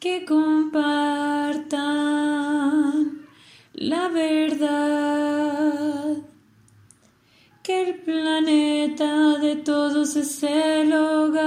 que compartan la verdad, que el planeta de todos es el hogar.